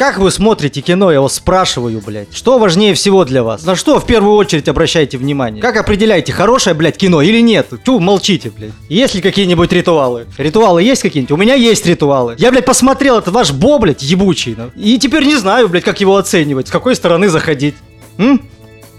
Как вы смотрите кино, я вас спрашиваю, блядь. Что важнее всего для вас? На что в первую очередь обращайте внимание? Как определяете, хорошее, блядь, кино или нет? Чу, молчите, блядь. Есть ли какие-нибудь ритуалы? Ритуалы есть какие-нибудь? У меня есть ритуалы. Я, блядь, посмотрел этот ваш бо, блядь, ебучий. ну. И теперь не знаю, блядь, как его оценивать, с какой стороны заходить. М?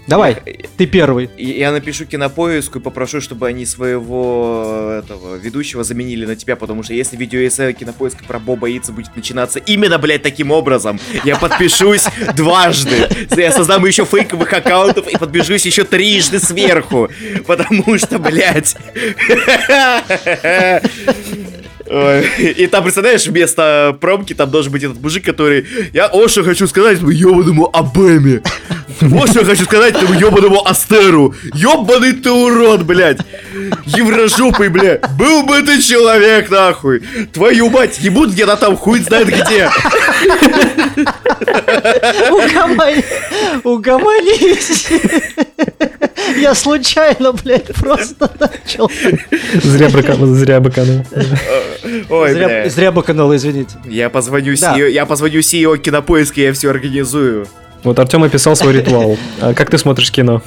Давай, ты первый. Я напишу кинопоиску и попрошу, чтобы они своего этого ведущего заменили на тебя, потому что если видеоэссе кинопоиска про Бо боится будет начинаться именно, блядь, таким образом, я подпишусь дважды. Я создам еще фейковых аккаунтов и подпишусь еще трижды сверху. Потому что, блядь. И там, представляешь, вместо промки там должен быть этот мужик, который... Я вот что хочу сказать этому ебаному Абеме. Вот что я хочу сказать этому ебаному Астеру. Ебаный ты урод, блядь. Еврожопый, блядь. Был бы ты человек, нахуй. Твою мать, ебут где-то там, хуй знает где. Угомони- Угомонись. Я случайно, блядь, просто начал. Зря быканул, зря быканул. Ой, Зря, бля. зря быканул, извините. Я позвоню Да. CEO, я позвоню CEO кинопоиска, я все организую. Вот Артем описал свой ритуал. А как ты смотришь кино?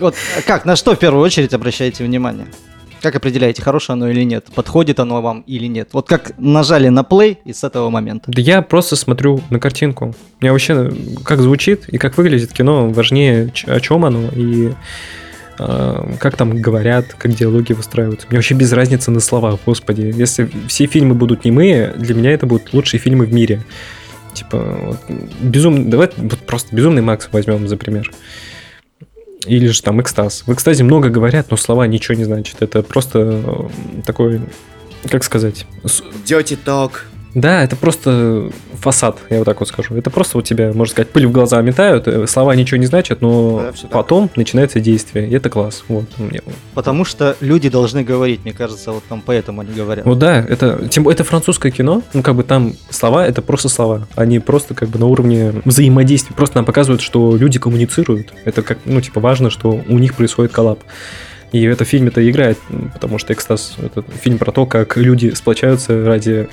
Вот а как, на что в первую очередь обращаете внимание? Как определяете, хорошее оно или нет? Подходит оно вам или нет? Вот как нажали на play и с этого момента. Да я просто смотрю на картинку. Мне вообще как звучит и как выглядит кино важнее, о чем оно и а, как там говорят, как диалоги выстраиваются. Мне вообще без разницы на слова, господи. Если все фильмы будут немые, для меня это будут лучшие фильмы в мире. Типа, вот, безумный, давай вот просто безумный Макс возьмем за пример. Или же там экстаз. В экстазе много говорят, но слова ничего не значат. Это просто э, такой, как сказать, Dirty Talk. Да, это просто фасад, я вот так вот скажу. Это просто у тебя, можно сказать, пыль в глаза метают, э, слова ничего не значат, но Да, всё так. потом начинается действие, и это класс. Вот. Потому что люди должны говорить, мне кажется, вот там поэтому они говорят. Вот да, это, тем, это французское кино, ну как бы там слова, это просто слова, они просто как бы на уровне взаимодействия, просто нам показывают, что люди коммуницируют, это как, ну типа важно, что у них происходит коллаб. И это в фильме-то играет, потому что «Экстаз» — это фильм про то, как люди сплочаются ради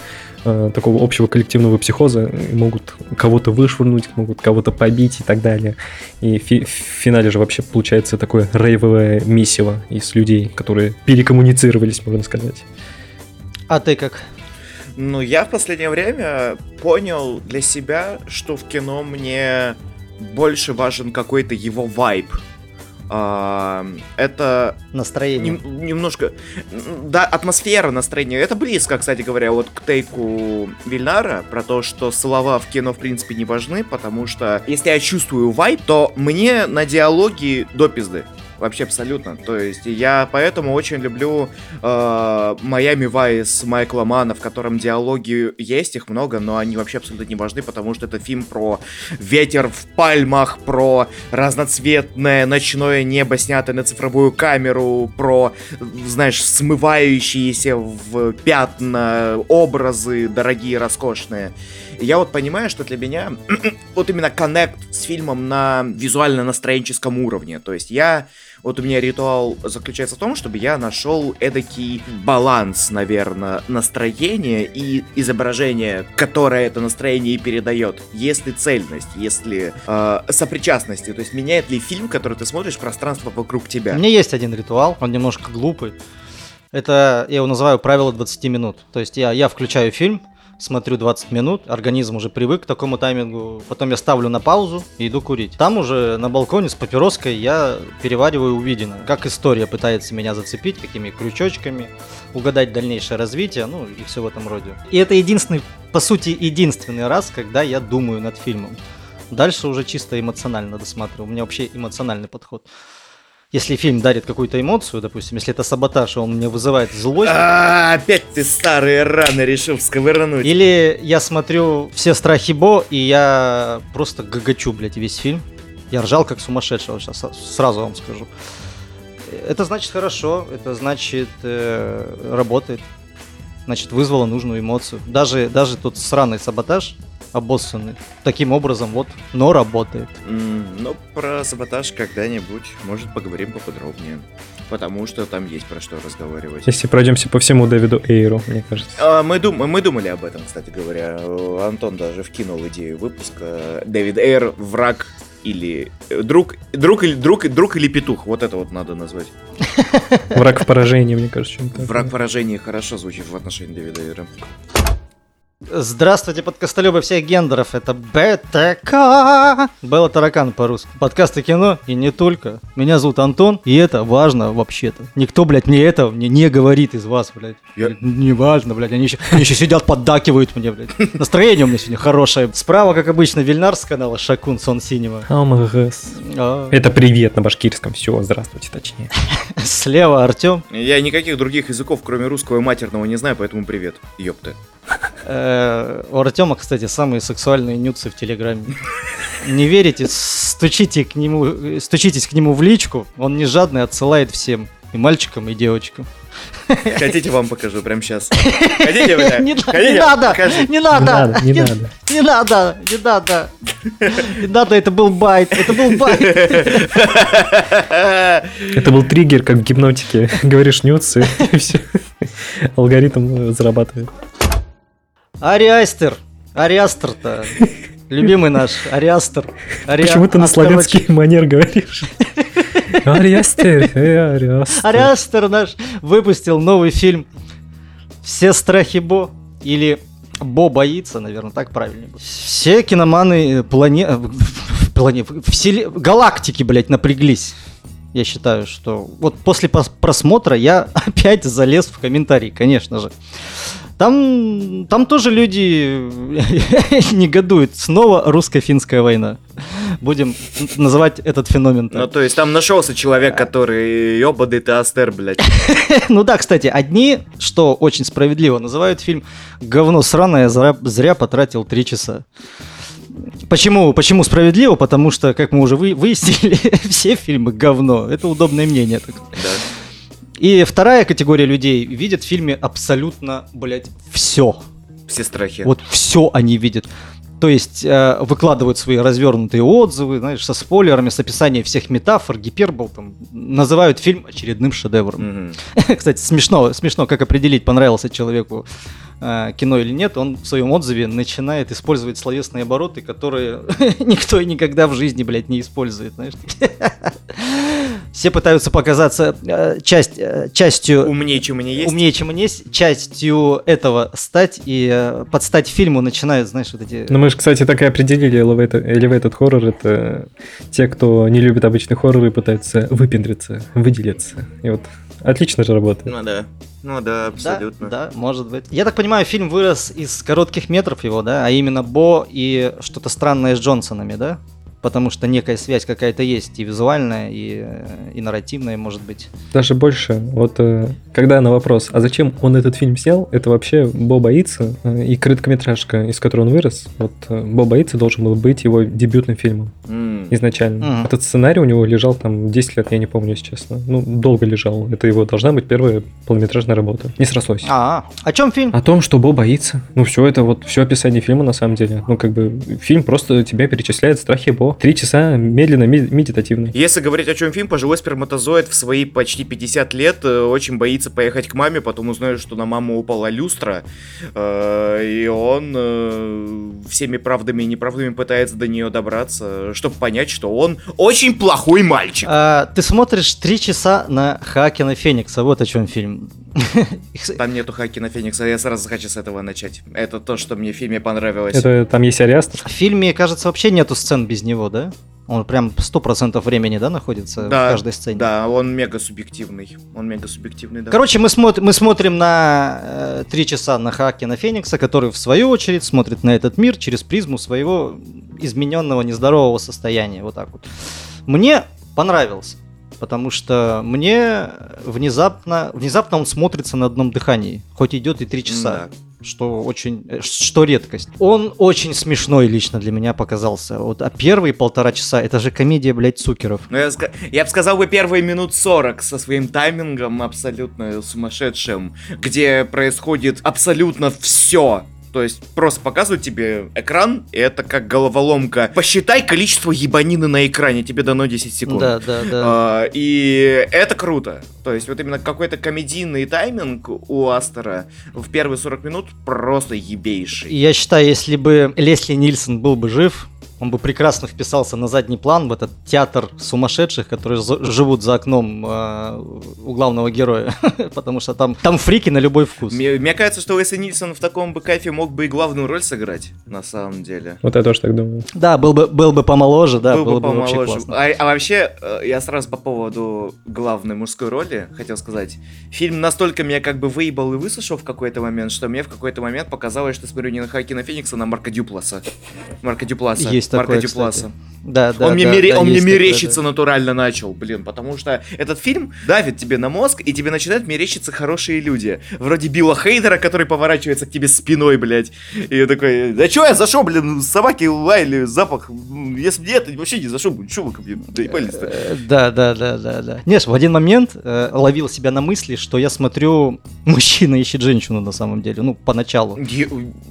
э, такого общего коллективного психоза, могут кого-то вышвырнуть, могут кого-то побить и так далее. И фи- в финале же вообще получается такое рейвовое месиво из людей, которые перекоммуницировались, можно сказать. А ты как? Ну, я в последнее время понял для себя, что в кино мне больше важен какой-то его вайб. А, это Настроение. нем- немножко... Да, атмосфера настроения. Это близко, кстати говоря, вот к тейку Вильнара про то, что слова в кино, в принципе, не важны, потому что если я чувствую вайб, то мне на диалоги до пизды. Вообще абсолютно. То есть я поэтому очень люблю Майами Вайс Майкла Мана, в котором диалоги есть, их много, но они вообще абсолютно не важны, потому что это фильм про ветер в пальмах, про разноцветное ночное небо, снятое на цифровую камеру, про, знаешь, смывающиеся в пятна образы дорогие, роскошные. Я вот понимаю, что для меня вот именно коннект с фильмом на визуально-настроенческом уровне. То есть я вот у меня ритуал заключается в том, чтобы я нашел эдакий баланс, наверное, настроения и изображения, которое это настроение и передает. Есть ли цельность, есть ли э, сопричастности, то есть меняет ли фильм, который ты смотришь, пространство вокруг тебя. У меня есть один ритуал, он немножко глупый. Это, я его называю правило 20 минут. То есть я, я включаю фильм, смотрю 20 минут, организм уже привык к такому таймингу, потом я ставлю на паузу и иду курить. Там уже на балконе с папироской я перевариваю увиденное. Как история пытается меня зацепить, какими крючочками, угадать дальнейшее развитие, ну и все в этом роде. И это единственный, по сути, единственный раз, когда я думаю над фильмом. Дальше уже чисто эмоционально досматриваю. У меня вообще эмоциональный подход. Если фильм дарит какую-то эмоцию, допустим, если это саботаж, и он мне вызывает злость, А, опять ты старые раны решил всковырнуть. или я смотрю все страхи Бо, и я просто гагачу, блядь, весь фильм. Я ржал как сумасшедший, сейчас сразу вам скажу. Это значит хорошо, это значит э, работает, значит вызвало нужную эмоцию. Даже, даже тот сраный саботаж обоссанный, таким образом вот, но работает. М, Ну, про саботаж когда-нибудь, может, поговорим поподробнее. потому что там есть про что разговаривать. Если пройдемся по всему Дэвиду Эйру, мне кажется. А, мы, дум- мы думали об этом, кстати говоря. Антон даже вкинул идею выпуска. Дэвид Эйр, враг или э, друг, друг или друг, друг или петух. Вот это вот надо назвать. Враг в поражении, мне кажется, чем-то. Враг поражения хорошо звучит в отношении Дэвида Эйра. Здравствуйте, подкастолюбы всех гендеров, это БТК. Белла Таракан по-русски. Подкасты кино и не только. Меня зовут Антон, и это важно вообще-то. Никто, блядь, мне этого мне не говорит из вас, блядь. Я- Не важно, блядь, они еще, они еще сидят, поддакивают мне, блядь. Настроение у меня сегодня хорошее. Справа, как обычно, Вильнар с канала Шакун Сон Синема. Амагас. А, Это привет на башкирском. Все, здравствуйте, точнее. Слева Артем. Я никаких других языков, кроме русского и матерного, не знаю, поэтому привет. Ёпты. Э, У Артема, кстати, самые сексуальные нюдсы в Телеграме. Не верите? Стучите к нему, стучитесь к нему в личку. Он не жадный, отсылает всем. И мальчикам, и девочкам. Хотите, вам покажу прямо сейчас. Хотите, бля? Не, Хотите? не надо! Не Не надо! надо, не надо. Не надо! Не надо! Не надо, это был bait! Это был bait! Это был триггер, как в гипнотике. Говоришь нюцы, и все. Алгоритм зарабатывает. Ариастер! Ариастер-то! Любимый наш Ариастер. Ари- Почему ты на славянский манер говоришь? Ариастер, э, Ариастер. Ариастер наш выпустил новый фильм «Все страхи Бо» или «Бо боится», наверное, так правильно. Все киноманы плане... плане... Вселе... галактики, блядь, напряглись. Я считаю, что вот после пос- просмотра я опять залез в комментарии, конечно же. Там, там тоже люди негодуют. Снова русско-финская война. Будем называть этот феномен так. Ну, то есть там нашелся человек, который ёбаный ты Астер, блядь. Ну да, кстати, одни, что очень справедливо, называют фильм «Говно сраное, зря, зря потратил три часа». Почему, почему справедливо? Потому что, как мы уже вы- выяснили, все фильмы говно. Это удобное мнение. такое. Да. И вторая категория людей видит в фильме абсолютно, блядь, все. Все страхи. Вот все они видят. То есть э, выкладывают свои развернутые отзывы, знаешь, со спойлерами, с описанием всех метафор, гипербол, там, называют фильм очередным шедевром. Мгм. Кстати, смешно, смешно, как определить, понравился человеку э, кино или нет. Он в своем отзыве начинает использовать словесные обороты, которые никто и никогда в жизни, блядь, не использует, знаешь. Все пытаются показаться э, часть, э, частью Умнее, чем они есть. умнее, чем они есть, частью этого стать и э, под стать фильму начинают, знаешь, вот эти... Ну мы же, кстати, так и определили elevated, elevated horror. Это те, кто не любит обычный хоррор и пытаются выпендриться, выделиться. И вот отлично же работает. Ну да. Ну да, абсолютно. Да, да, может быть. Я так понимаю, фильм вырос из коротких метров его, да, а именно Бо и что-то странное с Джонсонами, да? Потому что некая связь какая-то есть, и визуальная, и, э, и нарративная, может быть. Даже больше. Вот э, когда на вопрос, а зачем он этот фильм снял, это вообще Бо боится э, и короткометражка, из которой он вырос. Вот Бо боится должен был быть его дебютным фильмом М. изначально. Мгм. Этот сценарий у него лежал там 10 лет, я не помню, если честно. Ну, долго лежал. Это его должна быть первая полнометражная работа. Не срослось. А, о чем фильм? О том, что Бо боится. Ну, все это вот, все описание фильма на самом деле. Ну, как бы, фильм просто тебя перечисляет страхи Бо. Три часа медленно, медитативно. Если говорить о чем фильм, пожилой сперматозоид в свои почти 50 лет э, очень боится поехать к маме, потом узнает, что на маму упала люстра, э, и он э, всеми правдами и неправдами пытается до нее добраться, чтобы понять, что он очень плохой мальчик. А, ты смотришь три часа на Хакена Феникса, вот о чем фильм. Там нету Хакина Феникса, я сразу хочу с этого начать. Это то, что мне в фильме понравилось. Это там есть Ариастр. В фильме, кажется, вообще нету сцен без него, да? Он прям сто процентов времени, да, находится Да, в каждой сцене. Да, он мега субъективный. Он мега субъективный, да. Короче, мы, смотр- мы смотрим на э, три часа на Хакена Феникса, который в свою очередь смотрит на этот мир через призму своего измененного нездорового состояния. Вот так вот. Мне понравился, потому что мне внезапно, внезапно он смотрится на одном дыхании, хоть идет и три часа. Что очень, что редкость. Он очень смешной лично для меня показался. Вот, а первые полтора часа это же комедия, блядь, цукеров. Ну, я, я бы сказал бы первые минут 40 со своим таймингом абсолютно сумасшедшим, где происходит абсолютно все. То есть просто показывают тебе экран, и это как головоломка. Посчитай количество ебанины на экране, тебе дано 10 секунд. Да, да, да. А, и это круто. То есть вот именно какой-то комедийный тайминг у Астера в первые 40 минут просто ебейший. Я считаю, если бы Лесли Нильсон был бы жив, он бы прекрасно вписался на задний план в этот театр сумасшедших, которые живут за окном э, у главного героя, потому что там, там фрики на любой вкус. Мне, мне кажется, что Уэсли Нильсон в таком бы кайфе мог бы и главную роль сыграть, на самом деле. Вот я тоже так думаю. Да, был бы, был бы помоложе, да, Был было бы бы вообще помоложе. классно. А, а вообще, э, я сразу по поводу главной мужской роли хотел сказать. Фильм настолько меня как бы выебал и высушил в какой-то момент, что мне в какой-то момент показалось, что смотрю не на Хакина Феникса, а на Марка Дюпласа. Марка Дюпласа. Есть Марка такое, Дюпласа. кстати. Да, да, он мне, да, мере- да, он мне есть такое, да. натурально начал, блин, потому что этот фильм давит тебе на мозг, и тебе начинают мерещиться хорошие люди. Вроде Билла Хейдера, который поворачивается к тебе спиной, блядь. И я такой, да чё я зашел, блин, собаки лаяли, запах. Если нет, вообще не зашел, чё вы ко мне доебались-то? Э, Да, да, да, да, да. Нет, в один момент э, ловил себя на мысли, что я смотрю, мужчина ищет женщину на самом деле, ну, поначалу. Е-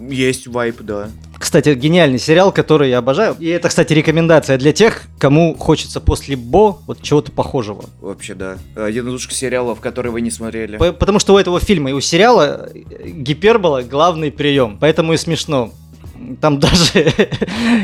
Есть вайп, да. Кстати, гениальный сериал, который я обожаю. И это, кстати, рекомендация для тех, кому хочется после Бо вот чего-то похожего. Вообще, да. Один из сериалов, которые вы не смотрели. По- Потому что у этого фильма и у сериала э, гипербола главный прием. Поэтому и смешно. Там даже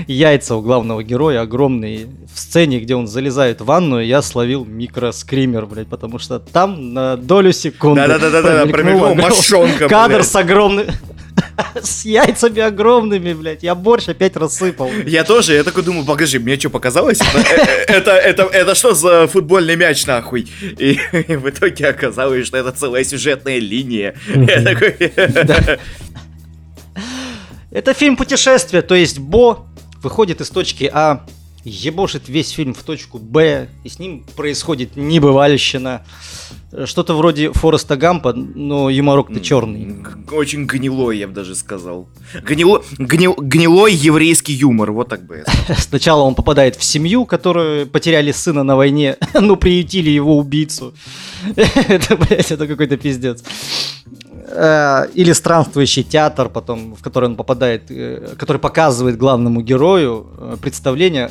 яйца у главного героя огромные. В сцене, где он залезает в ванную, я словил микроскример, блядь, потому что там на долю секунды Да-да-да-да, промелькнула промелькнула мошонка, Кадр блядь. с огромным... С яйцами огромными, блядь. Я борщ опять рассыпал. Я тоже, я такой думаю, покажи, мне что показалось? Это, э, это, это, это что за футбольный мяч, нахуй? И, и в итоге оказалось, что это целая сюжетная линия. Я такой... Это фильм путешествия, то есть Бо выходит из точки А, ебошит весь фильм в точку Б, и с ним происходит небывальщина. Что-то вроде Фореста Гампа, но юморок-то черный. Очень гнилой, я бы даже сказал. Гнило, гнил- гнилой еврейский юмор, вот так бы. Сначала он попадает в семью, которые потеряли сына на войне, но приютили его убийцу. Это, блядь, это какой-то пиздец. Э, Или странствующий театр, потом, в который он попадает, э, который показывает главному герою э, представление,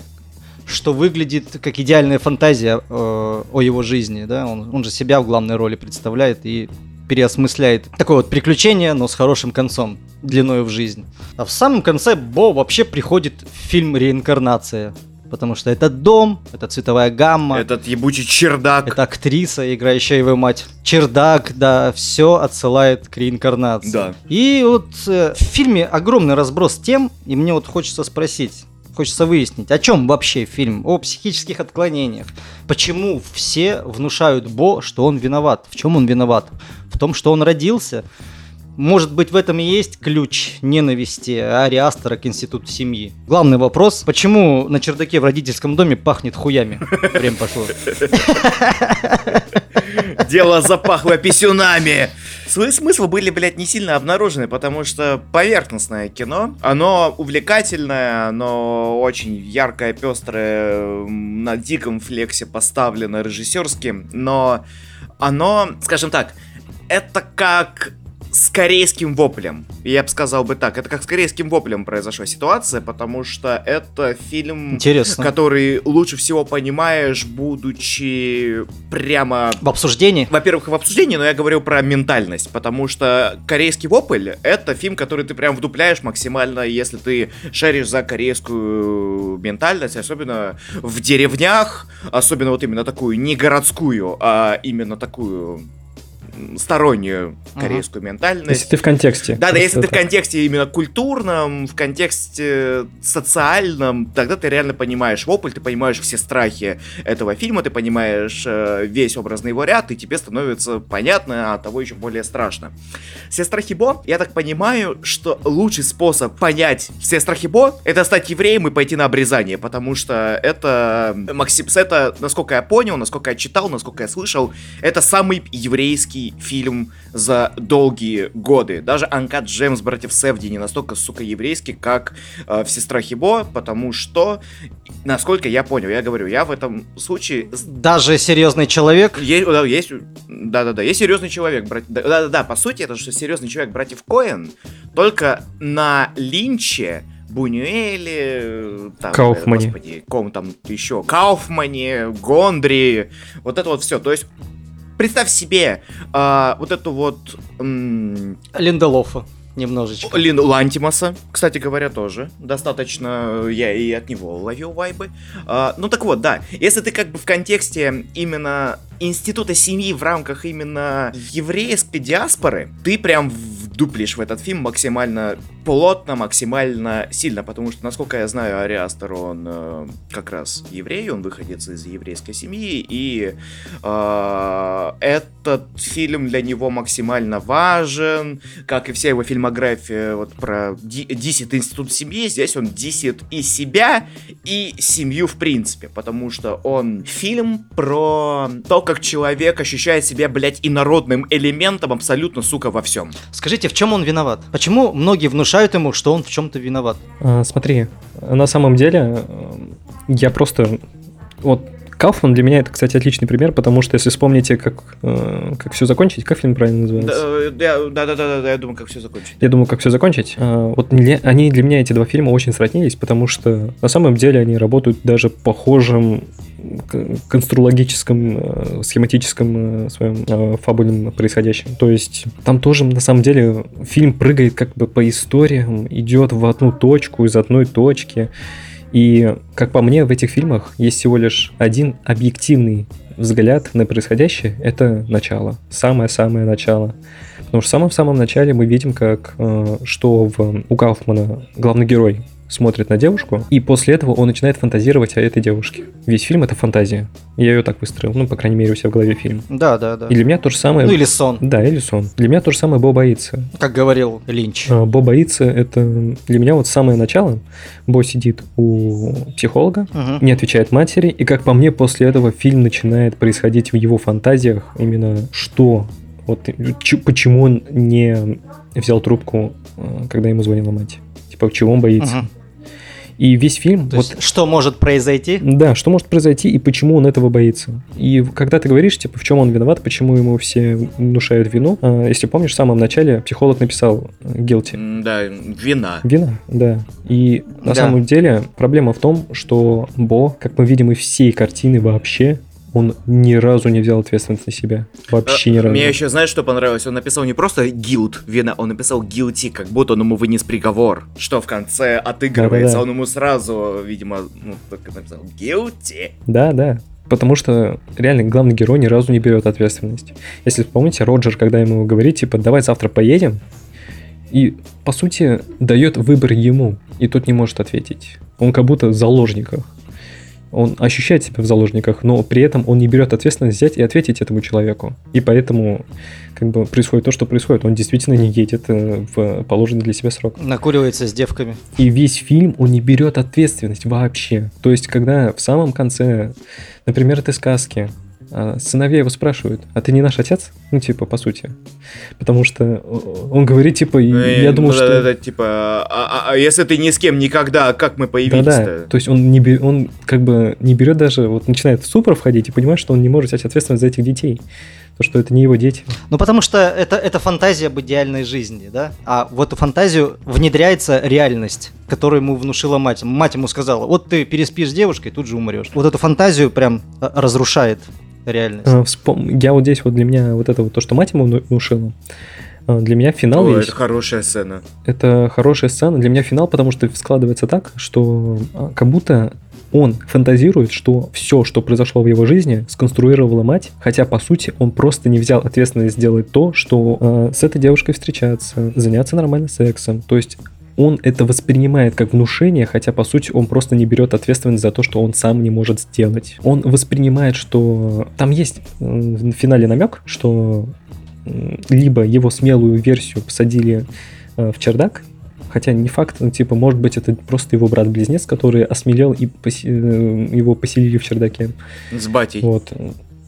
что выглядит как идеальная фантазия э, о его жизни. Да? Он, он же себя в главной роли представляет и переосмысляет такое вот приключение, но с хорошим концом, длиною в жизнь. А в самом конце Бо вообще приходит в фильм «Реинкарнация». Потому что это дом, это цветовая гамма, это, Этот ебучий чердак. актриса, играющая его мать. Чердак, да, все отсылает к реинкарнации. Да. И вот э, в фильме огромный разброс тем, и мне вот хочется спросить, хочется выяснить, о чем вообще фильм? О психических отклонениях. Почему все внушают Бо, что он виноват? В чем он виноват? В том, что он родился? Может быть, в этом и есть ключ ненависти Ари Астера к институту семьи. Главный вопрос, почему на чердаке в родительском доме пахнет хуями? Время пошло. Дело запахло писюнами. Свои смыслы были, блядь, не сильно обнаружены, потому что поверхностное кино, оно увлекательное, оно очень яркое, пестрое, на диком флексе поставлено режиссерским, но оно, скажем так, это как с корейским воплем. Я бы сказал бы так, это как с корейским воплем произошла ситуация, потому что это фильм Интересно. который лучше всего понимаешь, будучи прямо... В обсуждении? Во-первых, в обсуждении, но я говорю про ментальность, потому что корейский вопль — это фильм, который ты прям вдупляешь максимально, если ты шаришь за корейскую ментальность, особенно в деревнях, особенно вот именно такую, не городскую, а именно такую стороннюю Ага. корейскую ментальность. Если ты в контексте. Да, да, если ты в контексте именно культурном, в контексте социальном, тогда ты реально понимаешь вопль, ты понимаешь все страхи этого фильма, ты понимаешь э, весь образный его ряд, и тебе становится понятно, а того еще более страшно. Все страхи Бо, я так понимаю, что лучший способ понять все страхи Бо, это стать евреем и пойти на обрезание, потому что это, Максим, это, насколько я понял, насколько я читал, насколько я слышал, это самый еврейский еврейский фильм за долгие годы. Даже Анкат Джемс братьев Севди не настолько, сука, еврейский, как э, в Сестра Хибо, потому что, насколько я понял, я говорю, я в этом случае... Даже серьезный человек. Есть, да, есть, да-да-да, есть серьезный человек, брат, да-да-да, по сути, это же серьезный человек братьев Коэн, только на Линче Бунюэле, там, Кауфмане. господи, ком там еще, Кауфмане, Гондри, вот это вот все. То есть, представь себе а, вот эту вот... м, Линделофа немножечко. Лин Лантимаса, кстати говоря, тоже. Достаточно э, я и от него ловил вайбы. А, ну так вот, да. Если ты как бы в контексте именно института семьи в рамках именно еврейской диаспоры, ты прям вдуплишь в этот фильм максимально плотно, максимально сильно, потому что, насколько я знаю, Ариастер, он э, как раз еврей, он выходец из еврейской семьи, и э, этот фильм для него максимально важен, как и вся его фильмография вот про ди- дисит институт семьи, здесь он дисит и себя, и семью в принципе, потому что он фильм про то, как человек ощущает себя, блядь, инородным элементом абсолютно, сука, во всем. Скажите, в чем он виноват? Почему многие внушают ему, что он в чем-то виноват? А, смотри, на самом деле, э, я просто... Вот Кауфман для меня это, кстати, отличный пример, потому что если вспомните, как, э, как все закончить, как фильм правильно называется? Да-да-да, я думаю, как все закончить. Я думаю, как все закончить. А, Вот для- они для меня эти два фильма очень сроднились, потому что на самом деле они работают даже похожим к- констрологическом, э, схематическом э, своем э, фабульном происходящем. То есть там тоже на самом деле фильм прыгает как бы по историям, идет в одну точку из одной точки. И, как по мне, в этих фильмах есть всего лишь один объективный взгляд на происходящее. Это начало. Самое-самое начало. Потому что в самом-самом начале мы видим, как что в, у Кауфмана главный герой смотрит на девушку, и после этого он начинает фантазировать о этой девушке. Весь фильм это фантазия. Я ее так выстроил, ну, по крайней мере, у себя в голове фильм. Да, да, да. И для меня то же самое... Ну или сон, Да, или сон. Для меня то же самое Бо боится. как говорил Линч. А, Бо боится это для меня вот самое начало. Бо сидит у психолога, Мгм. не отвечает матери, и как по мне, после этого фильм начинает происходить в его фантазиях именно что, вот ч- почему он не взял трубку, э, когда ему звонила мать. Типа, чего он боится. Мгм. И весь фильм, То вот есть, что может произойти? да, что может произойти и почему он этого боится. И когда ты говоришь, типа, в чем он виноват, почему ему все внушают вину, а, если помнишь, в самом начале психолог написал э, guilty. Да, вина. Вина, да. И на Да. самом деле проблема в том, что Бо, как мы видим из всей картины вообще, он ни разу не взял ответственность на себя. Вообще ни Э, разу. Мне еще, знаешь, что понравилось? Он написал не просто guilt, вина, он написал guilty, как будто он ему вынес приговор, что в конце отыгрывается. Да-да-да. Он ему сразу, видимо, ну, только написал guilty. Да, да. Потому что реально главный герой ни разу не берет ответственность. Если помните, Роджер, когда ему говорит, типа, давай завтра поедем, и, по сути, дает выбор ему, и тот не может ответить. Он как будто в заложниках. Он ощущает себя в заложниках, но при этом он не берет ответственность взять и ответить этому человеку. И поэтому как бы происходит то, что происходит. Он действительно не едет э, в положенный для себя срок. Накуривается с девками. И весь фильм он не берет ответственность вообще. То есть, когда в самом конце, например, этой сказки, сыновья его спрашивают, а ты не наш отец? Ну, типа, по сути. Потому что он говорит, типа, и Э, я думал, ну, что... да-да-да, типа, а, а- а если ты ни с кем никогда, как мы Да-да, появились-то? то есть он, не бе- он как бы не берет даже, вот начинает в ступор входить и понимает, что он не может взять ответственность за этих детей. То, что это не его дети. Ну, потому что это, это фантазия об идеальной жизни, да? А в эту фантазию внедряется реальность, которую ему внушила мать. Мать ему сказала, вот ты переспишь с девушкой, тут же умрешь. Вот эту фантазию прям э, разрушает реальность. А, вспом- Я вот здесь вот для меня вот это вот то, что мать ему вну- внушила, а, для меня финал О, есть. это хорошая сцена. Это хорошая сцена. Для меня финал, потому что складывается так, что а, как будто он фантазирует, что все, что произошло в его жизни, сконструировала мать, хотя по сути он просто не взял ответственность сделать то, что э, с этой девушкой встречаться, заняться нормальным сексом. То есть он это воспринимает как внушение, хотя по сути он просто не берет ответственность за то, что он сам не может сделать. Он воспринимает, что там есть в финале намек, что либо его смелую версию посадили э, в чердак, хотя не факт, ну, типа, может быть, это просто его брат-близнец, который осмелел и посе- э, его поселили в чердаке. С батей. Вот.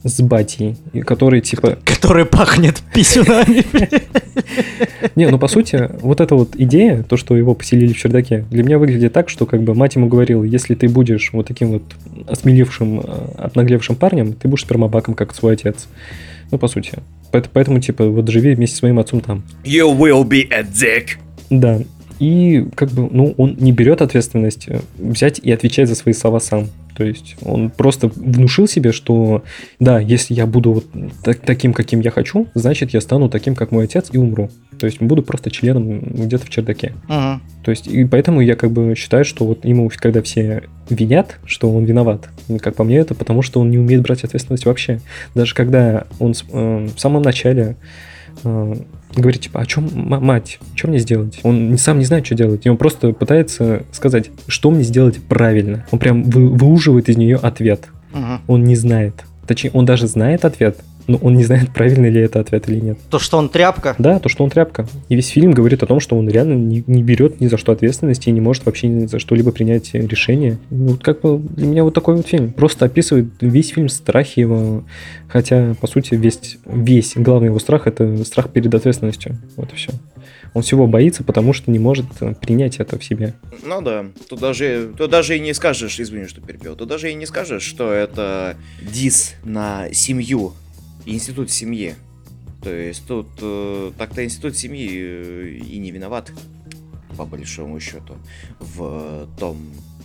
С батей, который типа... Который пахнет писюнами. Не, ну по сути, вот эта вот идея, то, что его поселили в чердаке, для меня выглядит так, что как бы мать ему говорила, если ты будешь вот таким вот осмелевшим, э, обнаглевшим парнем, ты будешь спермобаком, как свой отец. Ну, по сути. Поэт- Поэтому, типа, вот живи вместе с своим отцом там. You will be a dick. Да. И как бы, ну, он не берет ответственность э, взять и отвечать за свои слова сам. То есть он просто внушил себе, что да, если я буду вот так- таким, каким я хочу, значит я стану таким, как мой отец, и умру. То есть буду просто членом где-то в чердаке. Мгм. То есть, и поэтому я как бы считаю, что вот ему, когда все винят, что он виноват, как по мне, это потому, что он не умеет брать ответственность вообще. Даже когда он э, в самом начале э, говорит, типа, а чем мать, что мне сделать? Он сам не знает, что делать, и он просто пытается сказать, что мне сделать правильно. Он прям вы- выуживает из нее ответ. Мгм. Он не знает. Точнее, он даже знает ответ, но он не знает, правильный ли это ответ или нет. То, что он тряпка. Да, то, что он тряпка. И весь фильм говорит о том, что он реально не, не берет ни за что ответственности и не может вообще ни за что-либо принять решение. Ну, как бы для меня вот такой вот фильм. Просто описывает весь фильм страхи его. Хотя, по сути, весь, весь главный его страх это страх перед ответственностью. Вот и все. Он всего боится, потому что не может э, принять это в себе. Ну да, тут даже, тут даже и не скажешь, извини, что перебил, тут даже и не скажешь, что это дис на семью, институт семьи. То есть тут э, так-то институт семьи э, и не виноват, по большому счету, в том,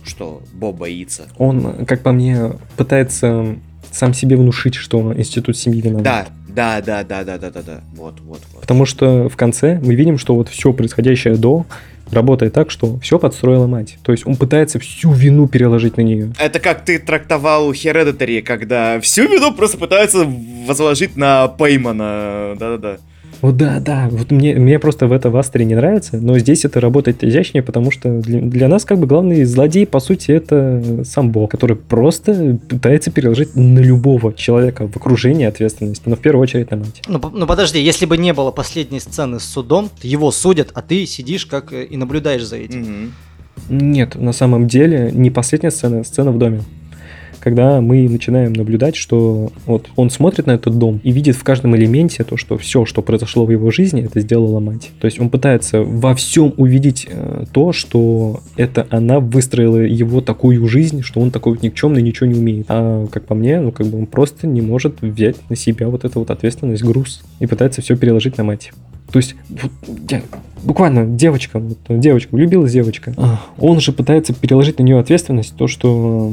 что Бо боится. Он, как по мне, пытается сам себе внушить, что институт семьи виноват. Да, да, да, да, да, да, да, да. Вот, вот, вот. Потому что в конце мы видим, что вот все происходящее до работает так, что все подстроила мать. То есть он пытается всю вину переложить на нее. Это как ты трактовал Hereditary, когда всю вину просто пытаются возложить на Пеймана. Да-да-да. Вот да, да, вот мне, мне просто в это в Астре не нравится, но здесь это работает изящнее, потому что для, для нас как бы главный злодей, по сути, это сам Бог, который просто пытается переложить на любого человека в окружении ответственность, но в первую очередь на мать. Ну, ну подожди, если бы не было последней сцены с судом, его судят, а ты сидишь как э, и наблюдаешь за этим. Мгм. Нет, на самом деле не последняя сцена, а сцена в доме. Когда мы начинаем наблюдать, что вот он смотрит на этот дом и видит в каждом элементе то, что все, что произошло в его жизни, это сделала мать. То есть он пытается во всем увидеть э, то, что это она выстроила его такую жизнь, что он такой вот никчемный, ничего не умеет. А как по мне, ну как бы он просто не может взять на себя вот эту вот ответственность, груз и пытается все переложить на мать. То есть, вот, я- буквально девочка, вот, девочка, влюбилась девочка. А, Он же пытается переложить на нее ответственность, то, что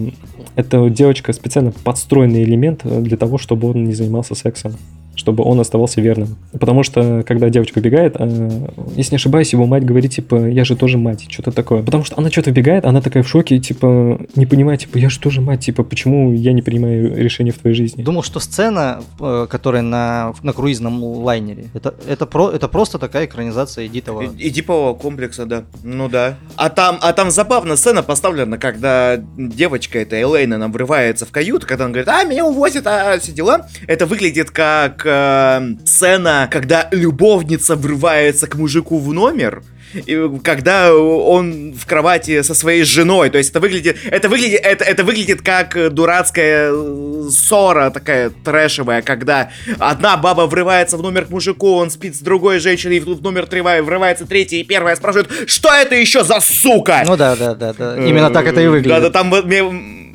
эта девочка специально подстроенный элемент э, для того, чтобы он не занимался сексом чтобы он оставался верным. Потому что, когда девочка бегает, э, если не ошибаюсь, его мать говорит, типа, я же тоже мать, что-то такое. Потому что она что-то бегает, она такая в шоке, типа, не понимает, типа, я же тоже мать, типа, почему я не принимаю решения в твоей жизни? Думал, что сцена, э, которая на, на круизном лайнере, это, это, про, это просто такая экранизация Эдитова. И- Эдипового комплекса, да. Ну да. А там, а там забавно сцена поставлена, когда девочка эта Элейна нам врывается в каюту, когда она говорит, а, меня увозят, а, все дела. Это выглядит как э, сцена, когда любовница врывается к мужику в номер, и когда он в кровати со своей женой, то есть это выглядит, это выглядит, это, это выглядит как э, дурацкая э, ссора такая трэшевая, когда одна баба врывается в номер к мужику, он спит с другой женщиной, и в в номер трива- врывается третья, и первая спрашивает, что это еще за сука? Ну да, да, да, да. Именно так это и выглядит. Да, да, там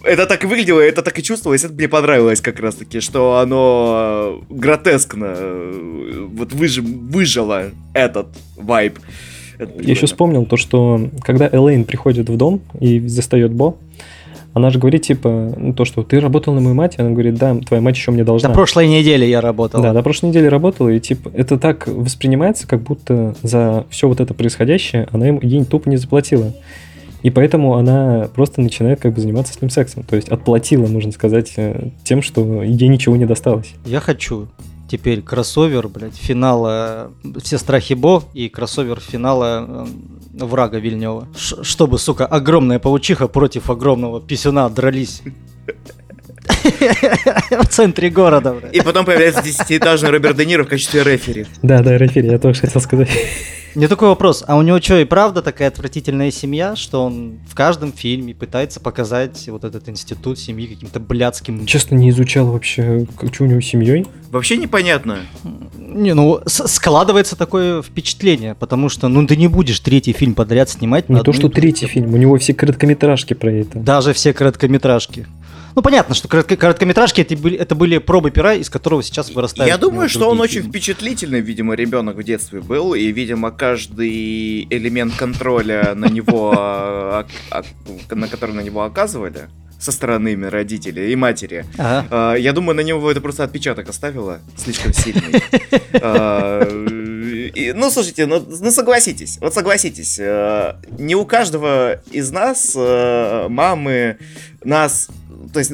это так и выглядело, это так и чувствовалось, это мне понравилось как раз таки, что оно э, гротескно э, вот выж- выжило этот вайб. Это Я еще вспомнил то, что когда Элейн приходит в дом и застает Бо, она же говорит, типа, ну, то, что ты работал на мою мать, она говорит, да, твоя мать еще мне должна. На прошлой неделе я работал. Да, на прошлой неделе работала, и типа это так воспринимается, как будто за все вот это происходящее она ему ей тупо не заплатила. И поэтому она просто начинает как бы заниматься с ним сексом. То есть отплатила, можно сказать, э, тем, что ей ничего не досталось. Я хочу теперь кроссовер, блядь, финала «Все страхи Бо» и кроссовер финала э, «Врага Вильнева». Ш- чтобы, сука, огромная паучиха против огромного писюна дрались. В центре города, блядь. И потом появляется десятиэтажный Роберт Де Ниро в качестве рефери. Да, да, рефери, я тоже хотел сказать. Не такой вопрос. А у него что, и правда такая отвратительная семья, что он в каждом фильме пытается показать вот этот институт семьи каким-то блядским... Честно, не изучал вообще, что у него с семьей. Вообще непонятно. Не, ну, складывается такое впечатление, потому что, ну, ты не будешь третий фильм подряд снимать. Не то, что третий фильм, у него все короткометражки про это. Даже все короткометражки. Ну, понятно, что коротко- короткометражки это были, это были пробы пера, из которого сейчас вырастают. Я думаю, что он другие очень фильмы. впечатлительный, видимо, ребенок в детстве был, и, видимо, каждый элемент контроля на него, а, а, на который на него оказывали со стороны родителей и матери. Ага. а, Я думаю, на него это просто отпечаток оставило слишком сильный. А, и- Ну, слушайте, ну ну, согласитесь, вот согласитесь, э, не у каждого из нас э, мамы нас то есть,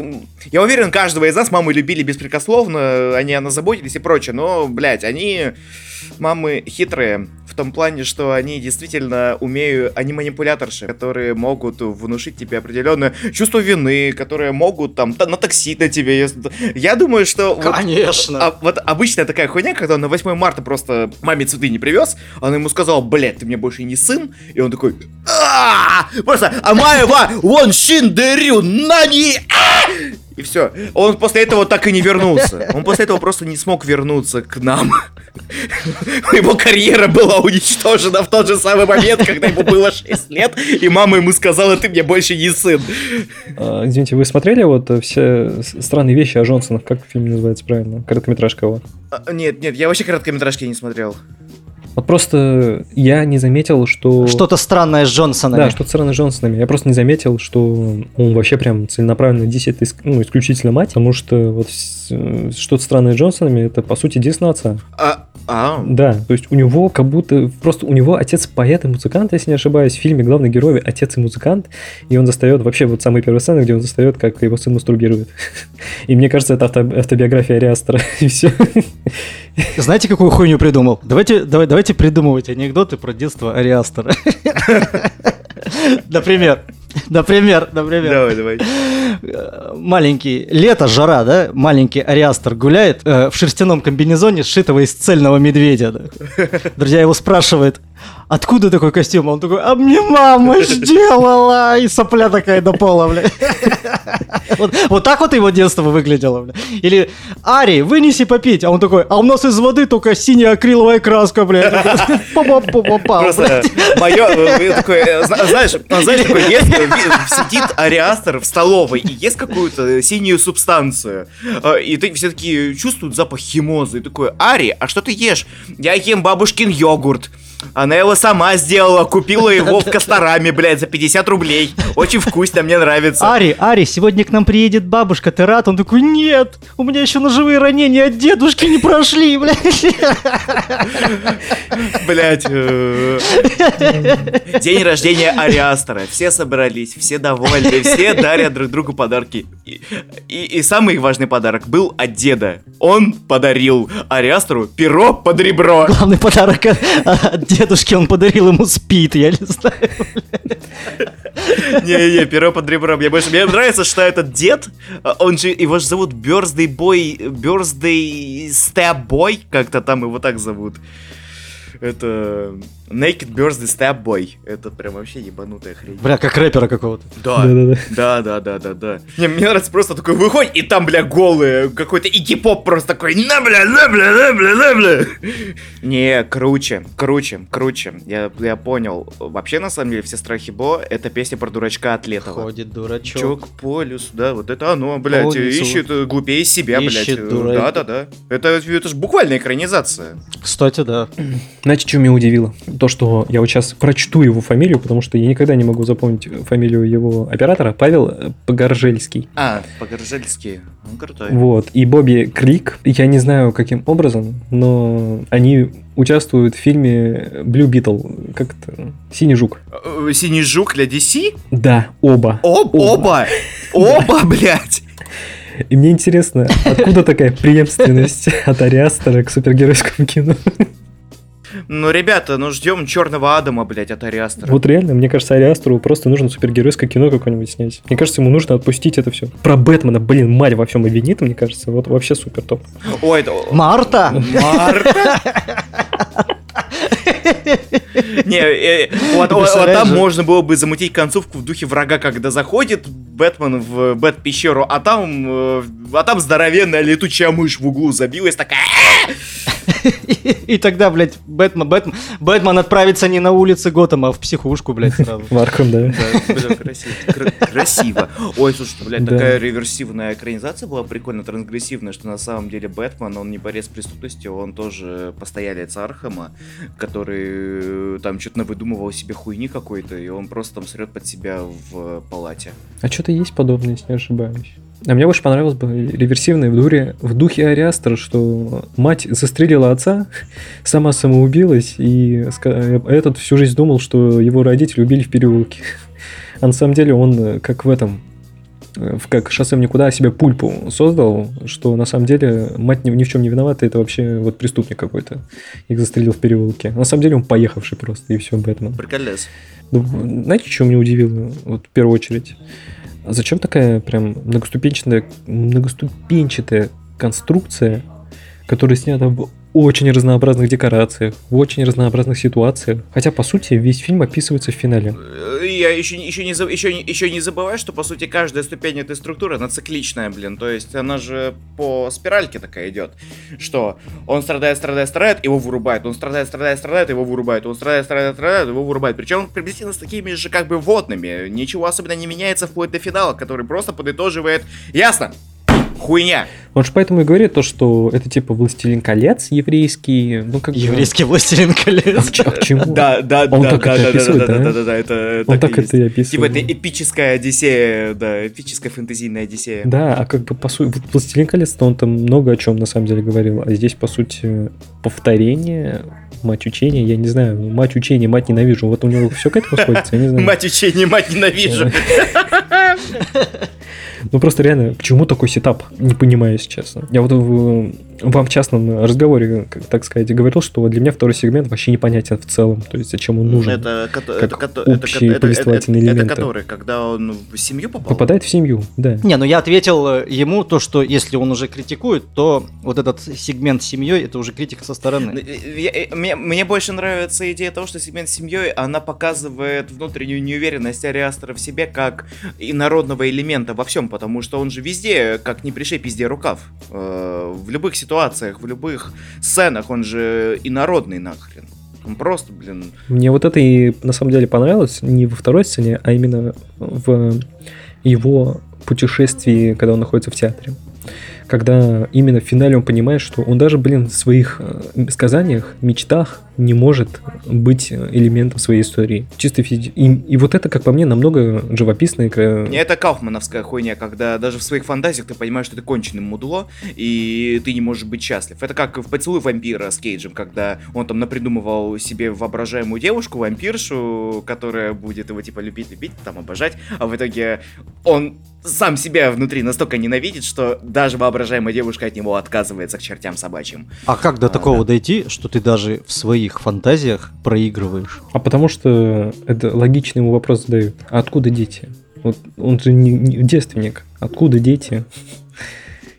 я уверен, каждого из нас мамы любили беспрекословно, они о нас заботились и прочее, но, блядь, они, мамы хитрые, том плане, что они действительно умеют, они манипуляторши, которые могут внушить тебе определенное чувство вины, которые могут там та- натоксить на тебе. если- Я думаю, что... вот- Конечно. а, вот обычная такая хуйня, когда он на 8 марта просто маме цветы не привез, она ему сказала, блядь, ты мне больше не сын, и он такой, просто, а Амаева, вон шиндерю, нани, а!» И все. Он после этого так и не вернулся. Он после этого просто не смог вернуться к нам. Его карьера была уничтожена в тот же самый момент, когда ему было 6 лет, и мама ему сказала, ты мне больше не сын. А, извините, вы смотрели вот э, все странные вещи о Джонсонах? Как фильм называется правильно? Короткометражка его. А, Нет, нет, я вообще короткометражки не смотрел. Вот просто я не заметил, что... Что-то странное с Джонсонами. Да, что-то странно с Джонсонами. Я просто не заметил, что он вообще прям целенаправленно иск- ну, исключительно мать, потому что вот с- что-то странное с Джонсонами, это по сути отца. А, а, Да, то есть у него как будто просто у него отец поэт и музыкант, если не ошибаюсь. В фильме главный герой отец и музыкант, и он застает вообще вот самые первые сцены, где он застает, как его сын мастурбирует. И мне кажется, это авто- автобиография Ариастера, и все. Знаете, какую хуйню придумал? Давайте, давай, давайте придумывать анекдоты про детство Ариастера. Например, например, например. давай, давай. Э, Маленький, лето, жара, да? Маленький Ариастер гуляет э, в шерстяном комбинезоне, сшитого из цельного медведя. да. Друзья его спрашивают, откуда такой костюм? А Он такой, а мне мама сделала! И сопля такая до пола, бля. Вот, вот так вот его детство выглядело, бля. Или, Ари, вынеси попить. А он такой, а у нас из воды только синяя акриловая краска, бля. Просто мое, э, такой, э, зна- знаешь, э, знаешь, такой, есть, э, сидит Ариастер в столовой и ест какую-то синюю субстанцию. И ты все таки чувствуют запах химозы. И такой, Ари, а что ты ешь? Я ем бабушкин йогурт. Она его сама сделала, купила его в Костораме, блядь, за 50 рублей. Очень вкусно, мне нравится. Ари, Ари, сегодня к нам приедет бабушка, ты рад? Он такой, нет, у меня еще ножевые ранения от дедушки не прошли, блядь. Блять. День рождения Ариастера. Все собрались, все довольны, все дарят друг другу подарки. И, и- и самый важный подарок был от деда. Он подарил Ариастеру перо под ребро. Главный подарок от, от дедушки, он подарил ему спид, я не знаю. Не-не-не, перо под ребро. Мне больше мне нравится, что этот дед, а, он же, его же зовут Boy, Birthday Stab Boy, как-то там его так зовут. Это Naked Birthday Stab Boy. Это прям вообще ебанутая хрень. Бля, как рэпера какого-то. Да. Да, да, да, да, да. Не, мне нравится просто такой выходит, и там, бля, голые, какой-то ики-поп просто такой, на, бля, на, бля, на, бля, на, бля. Не, круче, круче, круче. Я, я понял. Вообще, на самом деле, все страхи Бо — это песня про дурачка от Летова. Ходит дурачок. Чок по лесу, да, вот это оно, блядь, ищет э, глупее себя, блядь. дурак. Да, да, да. Это, это же буквально экранизация. Кстати, да. Знаете, что меня удивило? То, что я вот сейчас прочту его фамилию, потому что я никогда не могу запомнить фамилию его оператора, Павел э, Погоржельский. А, по-горжельски. Он крутой. Вот, и Бобби Крик, я не знаю каким образом, но они участвуют в фильме Blue Beetle, как это, Синий жук. Э, Синий жук для DC? Да, оба. Об- Оба. оба! Оба, блядь! И мне интересно, откуда такая преемственность от Ариастера к супергеройскому кино? Ну, ребята, ну ждем черного Адама, блядь, от Ариастера. Вот реально, мне кажется, Ариастеру просто нужно супергеройское кино какое-нибудь снять. Мне кажется, ему нужно отпустить это все. Про Бэтмена, блин, мать во всем обвинит, мне кажется, вот вообще супер топ. Ой, это... Марта! Марта? Не, э, вот, там можно было бы замутить концовку в духе врага, когда заходит Бэтмен в Бэт-пещеру, а там, э, а там здоровенная летучая мышь в углу забилась, такая... И тогда, блядь, Бэтмен, Бэтмен, Бэтмен отправится не на улицы Готэма, а в психушку, блядь, сразу. В Arkham, да. Красиво. Кр- красиво. Ой, слушай, блядь, Да. такая реверсивная экранизация была прикольно трансгрессивная, что на самом деле Бэтмен, он не борец с преступностью, он тоже постоялец Архама, который э, там что-то навыдумывал себе хуйни какой-то, и он просто там срет под себя в палате. А что-то есть подобное, если не ошибаюсь. А мне больше понравилось бы реверсивное в духе, в духе Ариастера, что мать застрелила отца, сама самоубилась, и этот всю жизнь думал, что его родители убили в переулке. А на самом деле он, э, как в этом, э, в как шоссе в никуда, себе пульпу создал, что на самом деле мать ни, ни в чем не виновата, это вообще вот преступник какой-то. Их застрелил в переулке. На самом деле он поехавший просто, и все, Бэтмен. Приколес. Ну, знаете, что меня удивило? Вот в первую очередь. А зачем такая прям многоступенчатая, многоступенчатая конструкция, которая снята в очень разнообразных декорациях, в очень разнообразных ситуациях. Хотя, по сути, весь фильм описывается в финале. Э, Я еще, еще, не, еще, еще не забываю, что, по сути, каждая ступень этой структуры, она цикличная, блин. То есть, она же по спиральке такая идет. Что он страдает, страдает, страдает, его вырубает. Он страдает, страдает, страдает, его вырубает. Он страдает, страдает, страдает, его вырубает. Причем приблизительно с такими же, как бы, водными. Ничего особенно не меняется вплоть до финала, который просто подытоживает. Ясно? Хуйня. Он же поэтому и говорит то, что это типа «Властелин колец» еврейский, ну как Еврейский властелин А колец. а к чему? Да, да, Он да, так да, это да, да, описывает, да, да? да, да, да, это Он так так и есть. это и описывает. Типа это эпическая Одиссея, да, эпическая фэнтезийная Одиссея. Да, а как бы по сути, «Властелин колец», то он там много о чем на самом деле говорил, а здесь, по сути, повторение, мать учения, я не знаю, ну, мать учения, мать ненавижу, вот у него все к этому сходится, я не знаю. Мать учения, мать ненавижу. Ну просто реально, к чему такой сетап? Не понимаю, если честно. Я вот в, вам в частном разговоре, как так сказать, говорил, что для меня второй сегмент вообще непонятен в целом. То есть зачем он нужен. Это, как это, кото- это, общие это, это, повествовательные это элементы. который, когда он в семью попал? Попадает в семью, да. Не, ну я ответил э, ему то, что если он уже критикует, то вот этот сегмент с семьей, это уже критика со Ну, стороны. я- э, Мне, мне больше нравится идея того, что сегмент с семьей, она показывает внутреннюю неуверенность Ариастера в себе как инородного элемента во всем, потому что он же везде, как не пришей, пизде рукав. Э, в любых ситуациях, в любых сценах он же инородный нахрен. Он просто, блин, Мне вот это и на самом деле понравилось не во второй сцене, а именно в его путешествии, когда он находится в театре. Когда именно в финале он понимает, что он даже, блин, в своих э, сказаниях, мечтах не может быть элементом своей истории. Чисто физи- и, и вот это, как по мне, намного живописно. и кра- Не, это кауфмановская хуйня, когда даже в своих фантазиях ты понимаешь, что ты конченый мудло, и ты не можешь быть счастлив. Это как в «Поцелуй вампира» с Кейджем, когда он там напридумывал себе воображаемую девушку, вампиршу, которая будет его типа любить, любить, там обожать, а в итоге он сам себя внутри настолько ненавидит, что даже воображаемая девушка от него отказывается к чертям собачьим. А как до А, такого да. дойти, что ты даже в своих фантазиях проигрываешь? А потому что это логичный ему вопрос задают. А откуда дети? Вот он же не, не девственник. Откуда дети?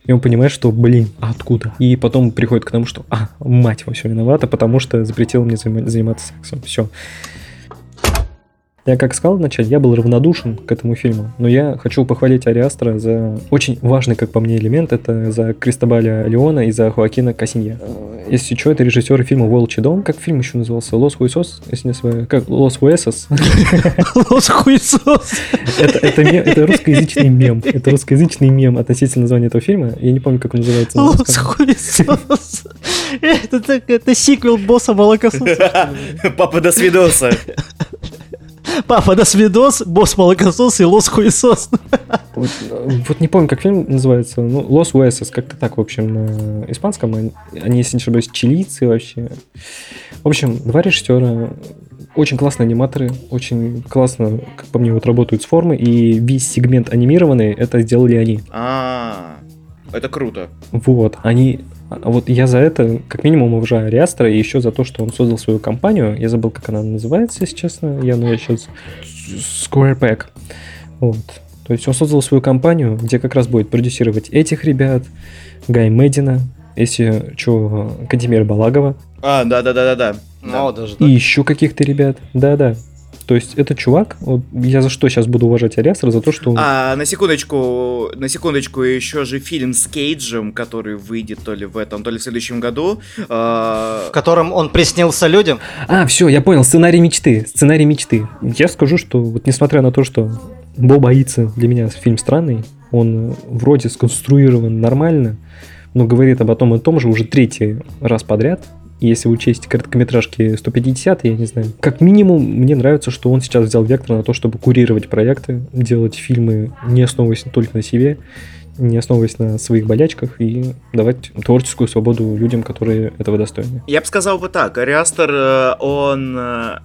И он понимает, что, блин, а откуда? И потом приходит к тому, что, а, мать во всем виновата, потому что запретила мне занима- заниматься сексом. Все. Я как сказал вначале, я был равнодушен к этому фильму, но я хочу похвалить Ариастра за очень важный, как по мне, элемент, это за Кристобаля Леона и за Хоакина Кассинье. Э, Если что, это режиссер фильма «Волчий дом». Как фильм еще назывался? «Лос Хуесос», если не ошибаюсь. Как? «Лос Хуэсос». Лос хуесос. Это, это, мем- это русскоязычный мем. Это русскоязычный мем относительно названия этого фильма. Я не помню, как он называется. на Лос хуесос. Это сиквел босса молокососа. Папа до свидоса. Папа, до свидос, босс молокосос и лос хуесос. Вот, вот не помню, как фильм называется. Ну, Лос Уэсос, как-то так, в общем, на испанском. Они, они, если не ошибаюсь, чилийцы вообще. В общем, два режиссера, очень классные аниматоры, очень классно, как по мне, вот работают с формой, и весь сегмент анимированный, это сделали они. А, это круто. Вот, они... а Вот я за это, как минимум, уважаю Ариастра, и еще за то, что он создал свою компанию. Я забыл, как она называется, если честно. Я, ну, я сейчас... Square Pack. Вот. То есть он создал свою компанию, где как раз будет продюсировать этих ребят, Гай Медина, если что, Кантемир Балагова. А, да-да-да-да-да. Ну, даже И так. еще каких-то ребят. Да-да. То есть это чувак, вот я за что сейчас буду уважать Ариастера, за то, что... А, на секундочку, на секундочку, еще же фильм с Кейджем, который выйдет то ли в этом, то ли в следующем году. А, В котором он приснился людям. А, все, я понял, сценарий мечты. Сценарий мечты. Я скажу, что вот несмотря на то, что Бо боится для меня фильм странный, он э, вроде сконструирован нормально, но говорит об одном и том же уже третий раз подряд. Если учесть короткометражки 150, я не знаю. Как минимум, мне нравится, что он сейчас взял вектор на то, чтобы курировать проекты, делать фильмы, не основываясь только на себе, не основываясь на своих болячках и давать творческую свободу людям, которые этого достойны. Я бы сказал бы так, Ариастер, э, он э,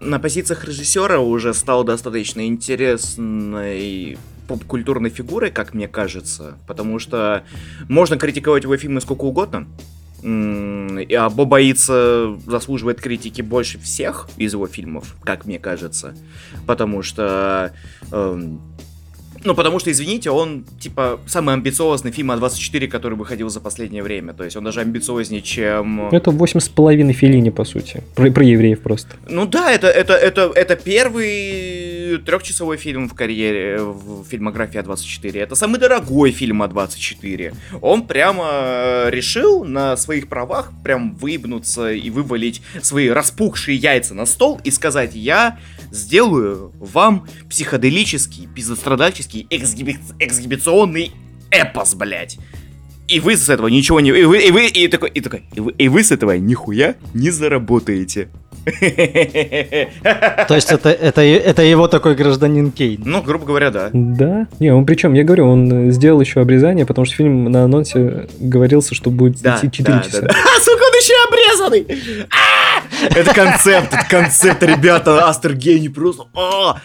на позициях режиссера уже стал достаточно интересной поп-культурной фигурой, как мне кажется, потому что можно критиковать его фильмы сколько угодно, М, и- а Бо боится заслуживает критики больше всех из его фильмов, как мне кажется, потому что эм, ну, потому что, извините, он, типа, самый амбициозный фильм А24, который выходил за последнее время. То есть он даже амбициознее, чем... Это восемь с половиной Филини, по сути. Про, про евреев просто. Ну да, это, это, это, это первый трехчасовой фильм в карьере, в фильмографии А24. Это самый дорогой фильм А24. Он прямо решил на своих правах прям выебнуться и вывалить свои распухшие яйца на стол и сказать, я сделаю вам психоделический, пиздострадальческий, эксгиби- эксгибиционный эпос, блядь. И вы с этого ничего не... И вы, и вы, и такой, и такой, и вы, и вы с этого нихуя не заработаете. То есть это, это, это его такой гражданин Кейн. Ну, грубо говоря, да. Да. Не, он причем, я говорю, он сделал еще обрезание, потому что фильм на анонсе говорился, что будет Да, идти 4 да, часа. да, да. А, сука, он еще обрезанный! А! Это концепт, это концепт, ребята, Астер гений просто. А!